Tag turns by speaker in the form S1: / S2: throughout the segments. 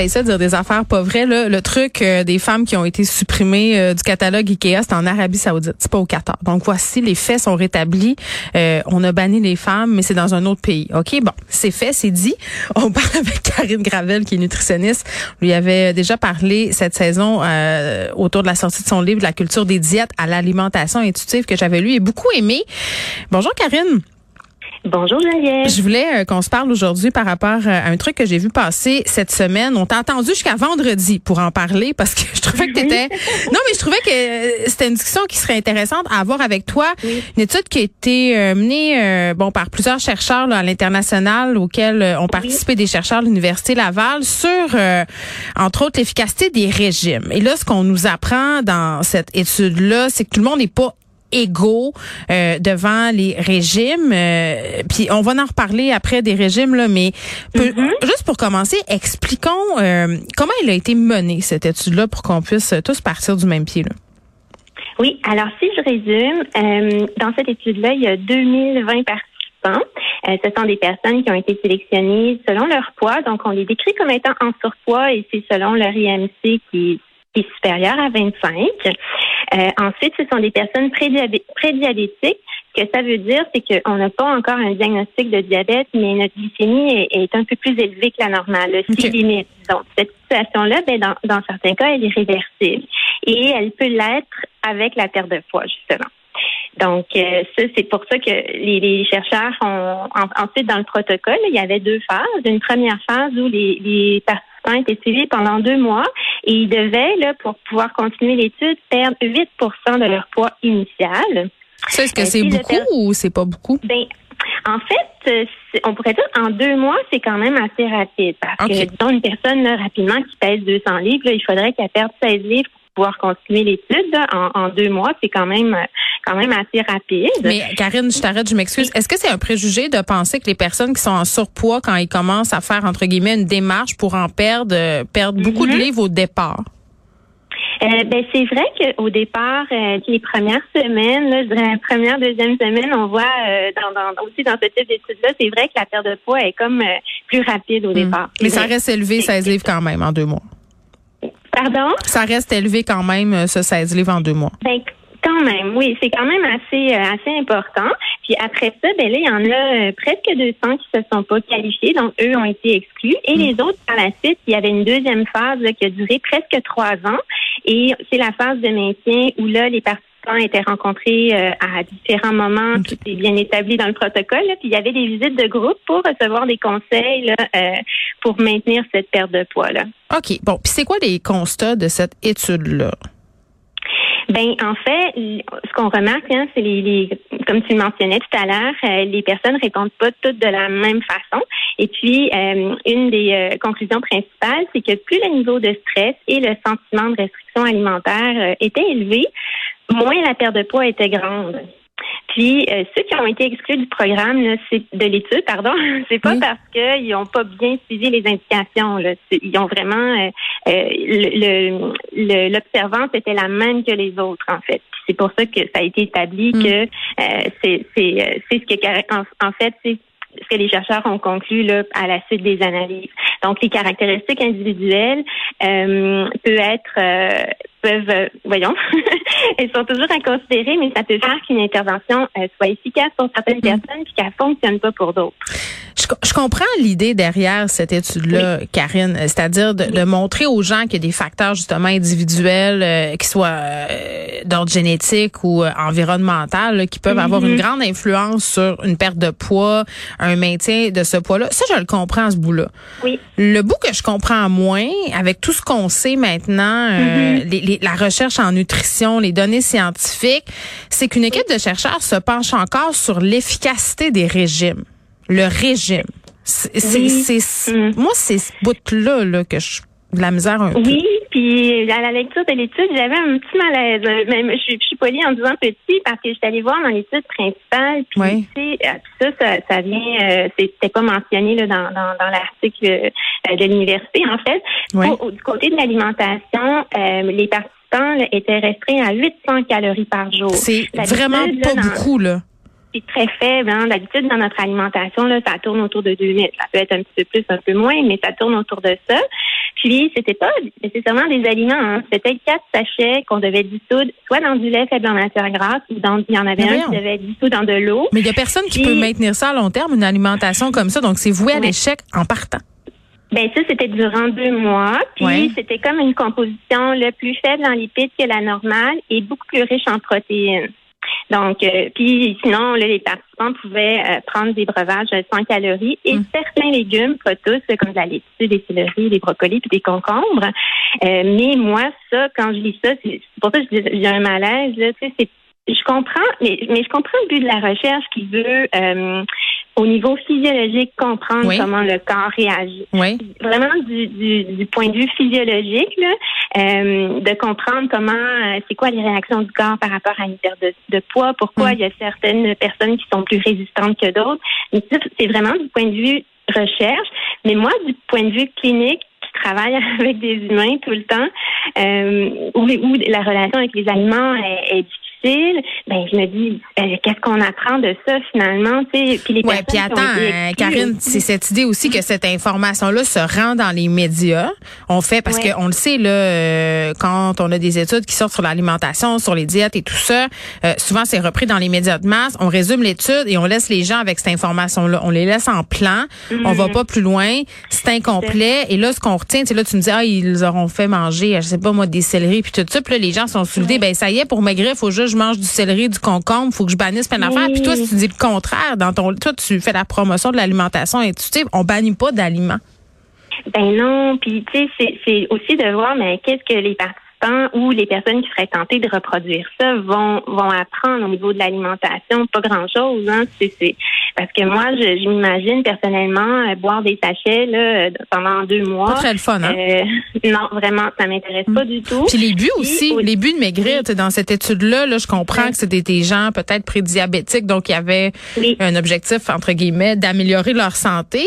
S1: Essayé de dire des affaires pas vraies. Le truc euh, des femmes qui ont été supprimées euh, du catalogue Ikea, c'est en Arabie Saoudite, c'est pas au Qatar. Donc voici, les faits sont rétablis. Euh, on a banni les femmes, mais c'est dans un autre pays. OK, bon, c'est fait, c'est dit. On parle avec Karine Gravel, qui est nutritionniste. On lui avait déjà parlé cette saison autour de la sortie de son livre La culture des diètes à l'alimentation intuitive que j'avais lu et beaucoup aimé. Bonjour Karine.
S2: Bonjour Geneviève.
S1: Je voulais euh, qu'on se parle aujourd'hui par rapport euh, à un truc que j'ai vu passer cette semaine. On t'a entendu jusqu'à vendredi pour en parler parce que je trouvais que t'étais. non, mais je trouvais que euh, c'était une discussion qui serait intéressante à avoir avec toi. Une étude qui a été menée bon par plusieurs chercheurs là, à l'international auxquels ont participé des chercheurs de l'université Laval sur entre autres l'efficacité des régimes. Et là, ce qu'on nous apprend dans cette étude là, c'est que tout le monde n'est pas égaux euh, devant les régimes. Euh, puis on va en reparler après des régimes là, mais mm-hmm. juste pour commencer, expliquons euh, comment il a été mené cette étude-là pour qu'on puisse tous partir du même pied. Là?
S2: Oui, alors si je résume, dans cette étude-là, il y a 2020 participants. ce sont des personnes qui ont été sélectionnées selon leur poids, donc on les décrit comme étant en surpoids et c'est selon leur IMC qui est supérieur à 25. Euh, ensuite, ce sont des personnes prédiabétiques. Ce que ça veut dire, c'est qu'on n'a pas encore un diagnostic de diabète, mais notre glycémie est, un peu plus élevée que la normale, le limite. Donc, cette situation-là, ben, dans, dans certains cas, elle est réversible. Et elle peut l'être avec la perte de poids, justement. Donc, euh, ça, c'est pour ça que les, les chercheurs ont ensuite dans le protocole, il y avait deux phases. Une première phase où les, les participants étaient suivis pendant deux mois et ils devaient, là, pour pouvoir continuer l'étude, perdre 8 de leur poips initial.
S1: Ça, est-ce que euh, c'est beaucoup ou c'est pas beaucoup?
S2: Ben, en fait, on pourrait dire en deux mois, c'est quand même assez rapide. Parce que, disons, une personne rapidement qui pèse 200 livres, il faudrait qu'elle perde 16 livres pour pouvoir continuer l'étude. En, en, deux mois, c'est quand même quand même assez rapide.
S1: Mais Karine, je t'arrête, je m'excuse. Est-ce que c'est un préjugé de penser que les personnes qui sont en surpoids, quand ils commencent à faire entre guillemets une démarche pour en perdre, euh, perdent beaucoup de mhm. livres au départ?
S2: Euh, ben c'est vrai qu'au départ, euh, les premières semaines, là, je dirais la première, deuxième semaine, on voit euh, dans, dans, aussi dans ce type d'études-là, c'est vrai que la perte de poids est comme plus rapide au hmm. départ.
S1: Mais ça reste élevé, 16 livres quand même en deux mois.
S2: Pardon?
S1: Ça reste élevé quand même, ce 16 livres en deux mois.
S2: Ben, quand même, oui, c'est quand même assez assez important. Puis après ça, ben là, il y en a presque 200 qui se sont pas qualifiés, donc eux ont été exclus. Et les autres, par la suite, il y avait une deuxième phase qui a duré presque trois ans. Et c'est la phase de maintien où là, les participants étaient rencontrés euh, à différents moments. Tout est bien établi dans le protocole. Puis il y avait des visites de groupe pour recevoir des conseils là, euh, pour maintenir cette perte de poids. Là.
S1: OK. Bon, puis c'est quoi les constats de cette étude-là?
S2: Ben en fait, ce qu'on remarque, hein, c'est les, les, comme tu le mentionnais tout à l'heure, euh, les personnes répondent pas toutes de la même façon. Et puis, euh, une des euh, conclusions principales, c'est que plus le niveau de stress et le sentiment de restriction alimentaire était élevé, moins la perte de poids était grande. Puis euh, ceux qui ont été exclus du programme, là, c'est de l'étude, pardon, c'est pas parce qu'ils n'ont pas bien suivi les indications. Là. Ils ont vraiment euh, euh l'observance était la même que les autres, en fait. C'est pour ça que ça a été établi mm. que euh, c'est c'est ce que en, en fait c'est ce que les chercheurs ont conclu là, à la suite des analyses. Donc, les caractéristiques individuelles euh, peuvent être euh, peuvent, euh, voyons, elles sont toujours à considérer, mais ça peut faire qu'une intervention euh, soit efficace pour certaines mm. personnes puis qu'elle fonctionne pas pour d'autres.
S1: Je, comprends l'idée derrière cette étude-là, Karine, c'est-à-dire de, montrer aux gens qu'il y a des facteurs justement individuels, euh, qui soient d'ordre génétique ou environnemental, qui peuvent avoir une mm-hmm. grande influence sur une perte de poids, un maintien de ce poids-là. Ça, je le comprends, ce bout-là.
S2: Oui.
S1: Le bout que je comprends moins, avec tout ce qu'on sait maintenant, mm-hmm. les la recherche en nutrition, les données scientifiques, c'est qu'une équipe de chercheurs se penche encore sur l'efficacité des régimes. Le régime. C'est, mm. Moi, c'est ce bout-là là, que je de la misère un
S2: oui, puis à la lecture de l'étude, j'avais un petit malaise. Même, je, suis, je suis polie en disant petit parce que je suis allée voir dans l'étude principale. Puis oui. Euh, ça, ça, vient, euh, c'était pas mentionné là, dans, dans, dans l'article euh, de l'université en fait. du côté de l'alimentation, les participants étaient restreints à 800 calories par jour.
S1: C'est vraiment pas beaucoup là.
S2: C'est très faible. Hein. D'habitude, dans notre alimentation, là, ça tourne autour de 2000. Ça peut être un petit peu plus, un peu moins, mais ça tourne autour de ça. Puis, c'était pas nécessairement des aliments. Hein. C'était quatre sachets qu'on devait dissoudre, soit dans du lait faible en matière grasse, ou dans, il y en avait un qui devait être dissous dans de l'eau.
S1: Mais il y a personne qui peut maintenir ça à long terme, une alimentation comme ça. Donc, c'est voué à l'échec en partant.
S2: Ben ça, c'était durant deux mois. Puis c'était comme une composition le plus faible en lipides que la normale et beaucoup plus riche en protéines. Donc, euh, puis sinon, les participants pouvaient euh, prendre des breuvages sans calories et mm. certains légumes, pas tous, comme la laitue, des céleris, des brocolis, puis des concombres. Euh, mais moi, ça, quand je lis ça, c'est pour ça que j'ai un malaise. Là, c'est je comprends, mais, mais je comprends le but de la recherche qui veut au niveau physiologique comprendre comment le corps réagit.
S1: Oui.
S2: Vraiment du, du, du, point de vue physiologique, là, euh, de comprendre comment, euh, c'est quoi les réactions du corps par rapport à une perte de, de poids, pourquoi mm. il y a certaines personnes qui sont plus résistantes que d'autres. C'est vraiment du point de vue recherche, mais moi, du point de vue clinique, qui travaille avec des humains tout le temps, euh, où, où la relation avec les aliments est, est ben je me dis euh, qu'est-ce qu'on apprend de ça finalement, tu
S1: Puis les ouais, puis attends, euh, Karine, c'est cette idée aussi que cette information-là se rend dans les médias. On fait parce qu'on le sait là, euh, quand on a des études qui sortent sur l'alimentation, sur les diètes et tout ça, souvent c'est repris dans les médias de masse. On résume l'étude et on laisse les gens avec cette information-là. On les laisse en plan. On va mhm. pas plus loin. C'est incomplet. Et là, ce qu'on retient, c'est là, tu me dis ah ils auront fait manger, je sais pas moi, des céleris puis tout ça. Puis là, les gens sont soulevés. Ben ça y est, pour maigrir, faut juste je mange du céleri, du concombre, faut que je bannisse plein d'affaires. Puis toi, si tu dis le contraire, dans ton, toi, tu fais la promotion de l'alimentation intuitive, on bannit pas d'aliments.
S2: Ben non, puis tu sais, c'est aussi de voir, mais qu'est-ce que les ou les personnes qui seraient tentées de reproduire ça vont vont apprendre au niveau de l'alimentation pas grand chose hein c'est parce que moi je, m'imagine personnellement euh, boire des sachets là pendant deux mois.
S1: Pas très le fun hein? Euh,
S2: non vraiment ça m'intéresse pas du tout.
S1: Puis les buts aussi les buts de maigrir dans cette étude là là je comprends que c'était des gens peut-être prédiabétiques donc il y avait un objectif entre guillemets d'améliorer leur santé.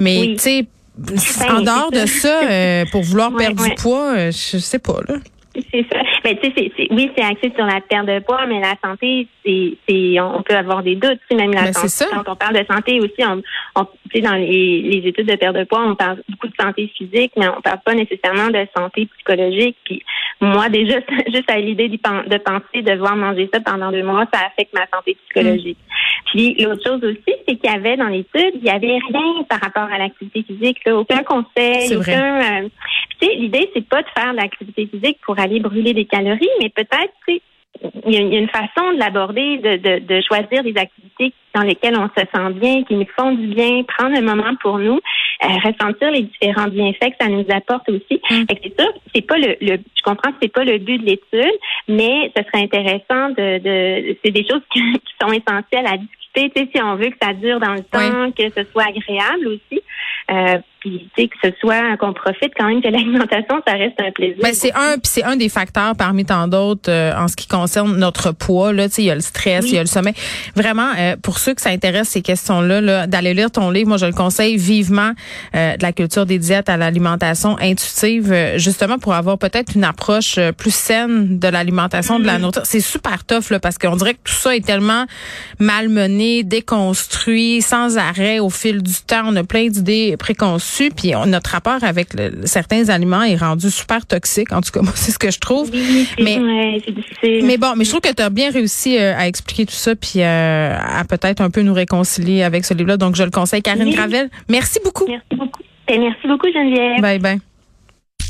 S1: Mais tu sais en dehors de ça, euh, pour vouloir perdre du poids, euh, je sais pas là.
S2: C'est ça. Ben, tu sais, oui, c'est axé sur la perte de poids, mais la santé, c'est, c'est, on peut avoir des doutes. Tu même la ben, santé. Quand on parle de santé aussi, on, on tu sais, dans les, les, études de perte de poids, on parle beaucoup de santé physique, mais on parle pas nécessairement de santé psychologique. Puis moi, déjà, juste à l'idée de penser, de devoir manger ça pendant deux mois, ça affecte ma santé psychologique. Puis l'autre chose aussi, c'est qu'il y avait dans l'étude, il y avait rien par rapport à l'activité physique, là, aucun conseil, aucun. Euh, tu sais, l'idée c'est pas de faire de l'activité physique pour aller brûler des calories, mais peut-être, tu sais, il y, a une façon de l'aborder, de, de, de, choisir des activités dans lesquelles on se sent bien, qui nous font du bien, prendre un moment pour nous, ressentir les différents bienfaits que ça nous apporte aussi. Mm. C'est ça, c'est pas le, le, je comprends que c'est pas le but de l'étude, mais ce serait intéressant de, de c'est des choses qui, sont essentielles à discuter, tu sais, si on veut que ça dure dans le temps, que ce soit agréable aussi. Euh, puis tu sais que ce soit qu'on profite quand même de l'alimentation, ça reste un plaisir.
S1: Ben, c'est un puis c'est un des facteurs parmi tant d'autres euh, en ce qui concerne notre poids là, tu sais il y a le stress, il y a le sommeil. Vraiment euh, pour ceux que ça intéresse ces questions-là là, d'aller lire ton livre, moi je le conseille vivement euh, de la culture des diètes à l'alimentation intuitive justement pour avoir peut-être une approche plus saine de l'alimentation de la mm-hmm. nourriture. C'est super tough là parce qu'on dirait que tout ça est tellement malmené, déconstruit sans arrêt au fil du temps, on a plein d'idées préconçues puis notre rapport avec certains aliments est rendu super toxique. En tout cas, moi, c'est ce que je trouve.
S2: mais,
S1: mais bon, mais je trouve que tu as bien réussi euh, à expliquer tout ça, puis euh, à peut-être un peu nous réconcilier avec ce livre-là. Donc, je le conseille. Karine Gravel, merci beaucoup.
S2: Merci beaucoup. Ben, merci beaucoup, Geneviève.
S1: Bye bye.